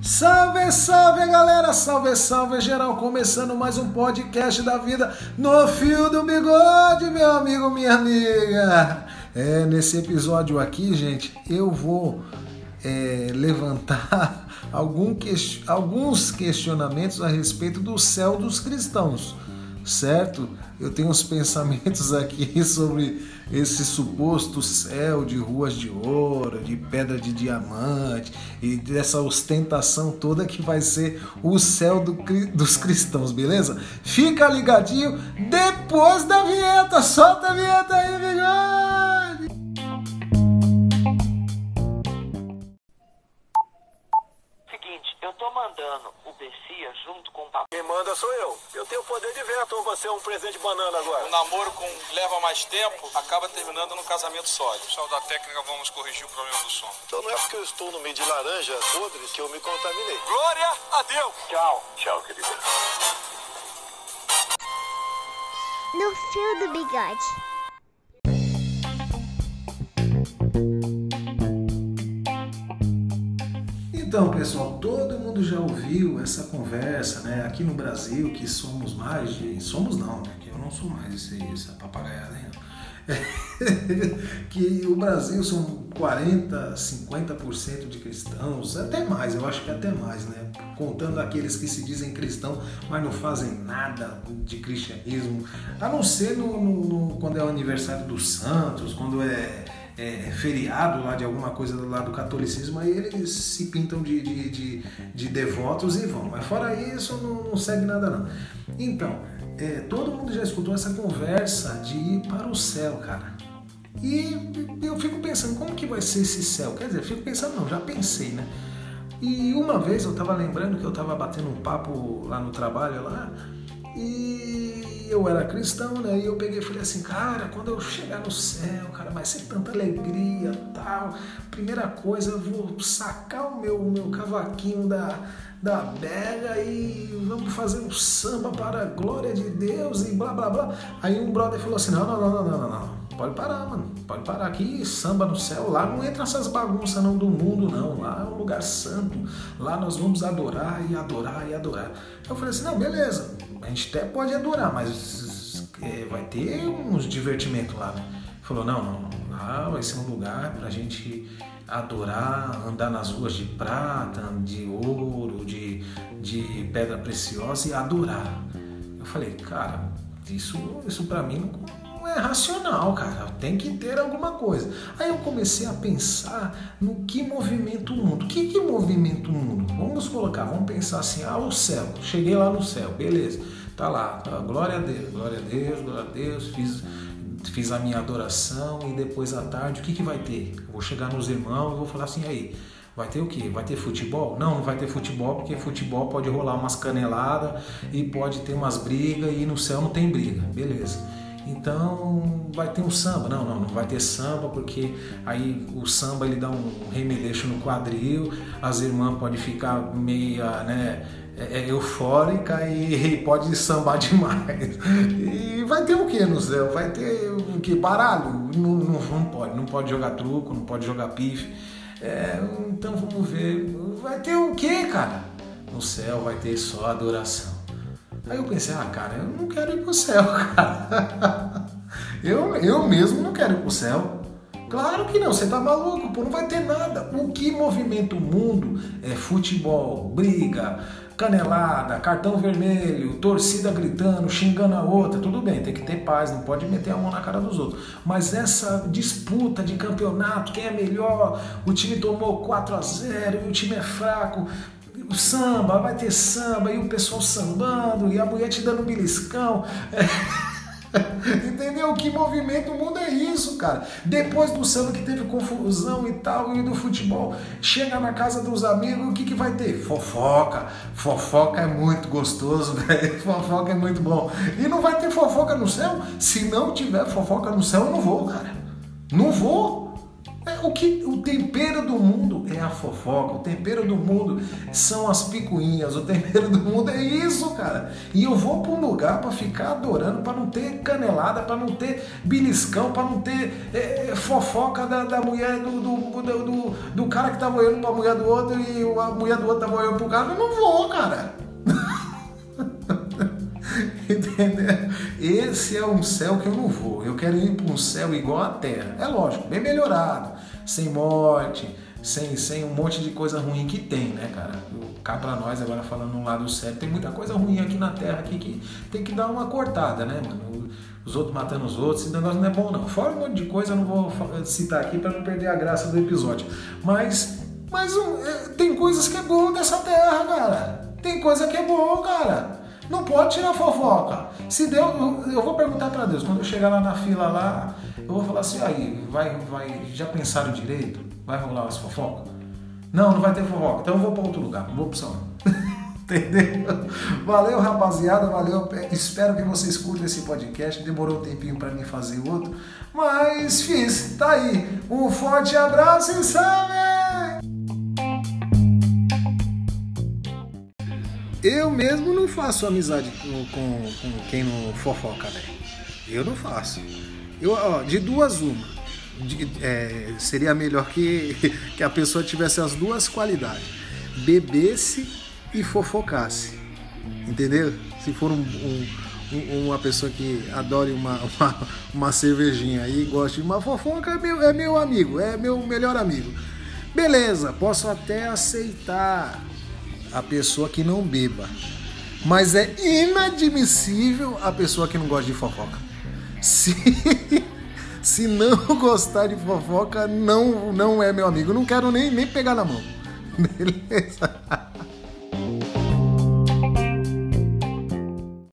Salve, salve galera, salve, salve geral, começando mais um podcast da vida no fio do bigode, meu amigo, minha amiga. É, nesse episódio aqui, gente, eu vou é, levantar algum que, alguns questionamentos a respeito do céu dos cristãos, certo? Eu tenho uns pensamentos aqui sobre esse suposto céu de ruas de ouro, de pedra de diamante e dessa ostentação toda que vai ser o céu do, dos cristãos, beleza? Fica ligadinho depois da vinheta, solta a vinheta aí, bigode! Bessia junto com o papai. Quem manda sou eu. Eu tenho poder de veto ou você é um presente de banana agora? O namoro com leva mais tempo acaba terminando num casamento sólido. Pessoal da técnica, vamos corrigir o problema do som. Então não é porque eu estou no meio de laranjas podres que eu me contaminei. Glória a Deus! Tchau. Tchau, querida. No fio do bigode. Então, pessoal, todo mundo já ouviu essa conversa, né? Aqui no Brasil, que somos mais de. Somos não, né? Que eu não sou mais esse, essa papagaiada aí. que o Brasil são 40, 50% de cristãos, até mais, eu acho que até mais, né? Contando aqueles que se dizem cristãos, mas não fazem nada de cristianismo, a não ser no, no, no quando é o aniversário dos santos, quando é é, feriado lá de alguma coisa lá do catolicismo, aí eles se pintam de, de, de, de devotos e vão. Mas fora isso, não, não segue nada não. Então, é, todo mundo já escutou essa conversa de ir para o céu, cara. E eu fico pensando, como que vai ser esse céu? Quer dizer, fico pensando, não, já pensei, né? E uma vez eu tava lembrando que eu tava batendo um papo lá no trabalho lá, e eu era cristão, né? E eu peguei e falei assim, cara, quando eu chegar no céu, cara, vai ser tanta alegria tal. Primeira coisa, eu vou sacar o meu, meu cavaquinho da, da bega e vamos fazer um samba para a glória de Deus e blá blá blá. Aí um brother falou assim, não, não, não, não, não, não. Pode parar, mano. Pode parar aqui, samba no céu. Lá não entra essas bagunças não do mundo, não. Lá é um lugar santo. Lá nós vamos adorar e adorar e adorar. Eu falei assim, não, beleza. A gente até pode adorar, mas é, vai ter uns divertimentos lá, né? Falou, não, não, lá vai ser um lugar pra gente adorar, andar nas ruas de prata, de ouro, de, de pedra preciosa e adorar. Eu falei, cara, isso, isso para mim não é racional, cara. Tem que ter alguma coisa. Aí eu comecei a pensar no que movimenta o mundo. O que, que movimenta o mundo? Vamos colocar, vamos pensar assim: ah, o céu. Cheguei lá no céu, beleza. Tá lá, tá, glória a Deus, glória a Deus, glória a Deus. Fiz, fiz a minha adoração e depois à tarde, o que, que vai ter? Vou chegar nos irmãos e vou falar assim: aí. Vai ter o quê? Vai ter futebol? Não, não vai ter futebol, porque futebol pode rolar umas caneladas e pode ter umas brigas e no céu não tem briga. Beleza. Então vai ter um samba. Não, não, não vai ter samba, porque aí o samba ele dá um remedeixo no quadril, as irmãs podem ficar meia, né? É, é eufórica e pode sambar demais. E vai ter o que no céu? Vai ter o que? Baralho? Não, não, não, pode, não pode jogar truco, não pode jogar pife. É, então vamos ver. Vai ter o que, cara? No céu vai ter só adoração. Aí eu pensei, ah, cara, eu não quero ir pro céu, cara. Eu, eu mesmo não quero ir pro céu. Claro que não, você tá maluco, pô, não vai ter nada. O que movimenta o mundo é futebol, briga, canelada, cartão vermelho, torcida gritando, xingando a outra, tudo bem, tem que ter paz, não pode meter a mão na cara dos outros. Mas essa disputa de campeonato, quem é melhor, o time tomou 4 a 0 e o time é fraco, o samba, vai ter samba, e o pessoal sambando, e a mulher te dando beliscão. Entendeu? Que movimento mundo é isso, cara. Depois do samba que teve confusão e tal, e do futebol, chega na casa dos amigos, o que, que vai ter? Fofoca. Fofoca é muito gostoso, velho. Fofoca é muito bom. E não vai ter fofoca no céu? Se não tiver fofoca no céu, eu não vou, cara. Não vou. É, o que o tempero do mundo é a fofoca, o tempero do mundo são as picuinhas, o tempero do mundo é isso, cara. E eu vou para um lugar para ficar adorando, para não ter canelada, para não ter beliscão, para não ter é, fofoca da, da mulher do, do, do, do, do cara que tá olhando para a mulher do outro e a mulher do outro tá olhando pro cara. Eu não vou, cara. Esse é um céu que eu não vou. Eu quero ir para um céu igual à Terra. É lógico, bem melhorado, sem morte, sem, sem um monte de coisa ruim que tem, né, cara? Cá para nós, agora falando no lado sério, tem muita coisa ruim aqui na Terra aqui que tem que dar uma cortada, né, mano? Os outros matando os outros, esse negócio não é bom, não. Fora um monte de coisa, eu não vou citar aqui para não perder a graça do episódio. Mas, mas um, é, tem coisas que é bom dessa terra, cara. Tem coisa que é bom, cara. Não pode tirar fofoca. Se Deus, eu vou perguntar para Deus, quando eu chegar lá na fila lá, eu vou falar assim, aí, vai, vai, já pensaram direito? Vai rolar as fofocas? Não, não vai ter fofoca. Então eu vou para outro lugar, não vou salão. Entendeu? Valeu, rapaziada, valeu. Espero que vocês curtam esse podcast. Demorou um tempinho para mim fazer outro, mas fiz. Tá aí. Um forte abraço e salve! Eu mesmo não faço amizade com, com, com quem não fofoca, velho. Eu não faço. Eu, ó, de duas, uma. De, é, seria melhor que, que a pessoa tivesse as duas qualidades: bebesse e fofocasse. Entendeu? Se for um, um, uma pessoa que adore uma, uma, uma, cervejinha e goste de uma fofoca, é meu, é meu amigo, é meu melhor amigo. Beleza, posso até aceitar a pessoa que não beba. Mas é inadmissível a pessoa que não gosta de fofoca. Se, se não gostar de fofoca, não, não é meu amigo. não quero nem, nem pegar na mão. Beleza?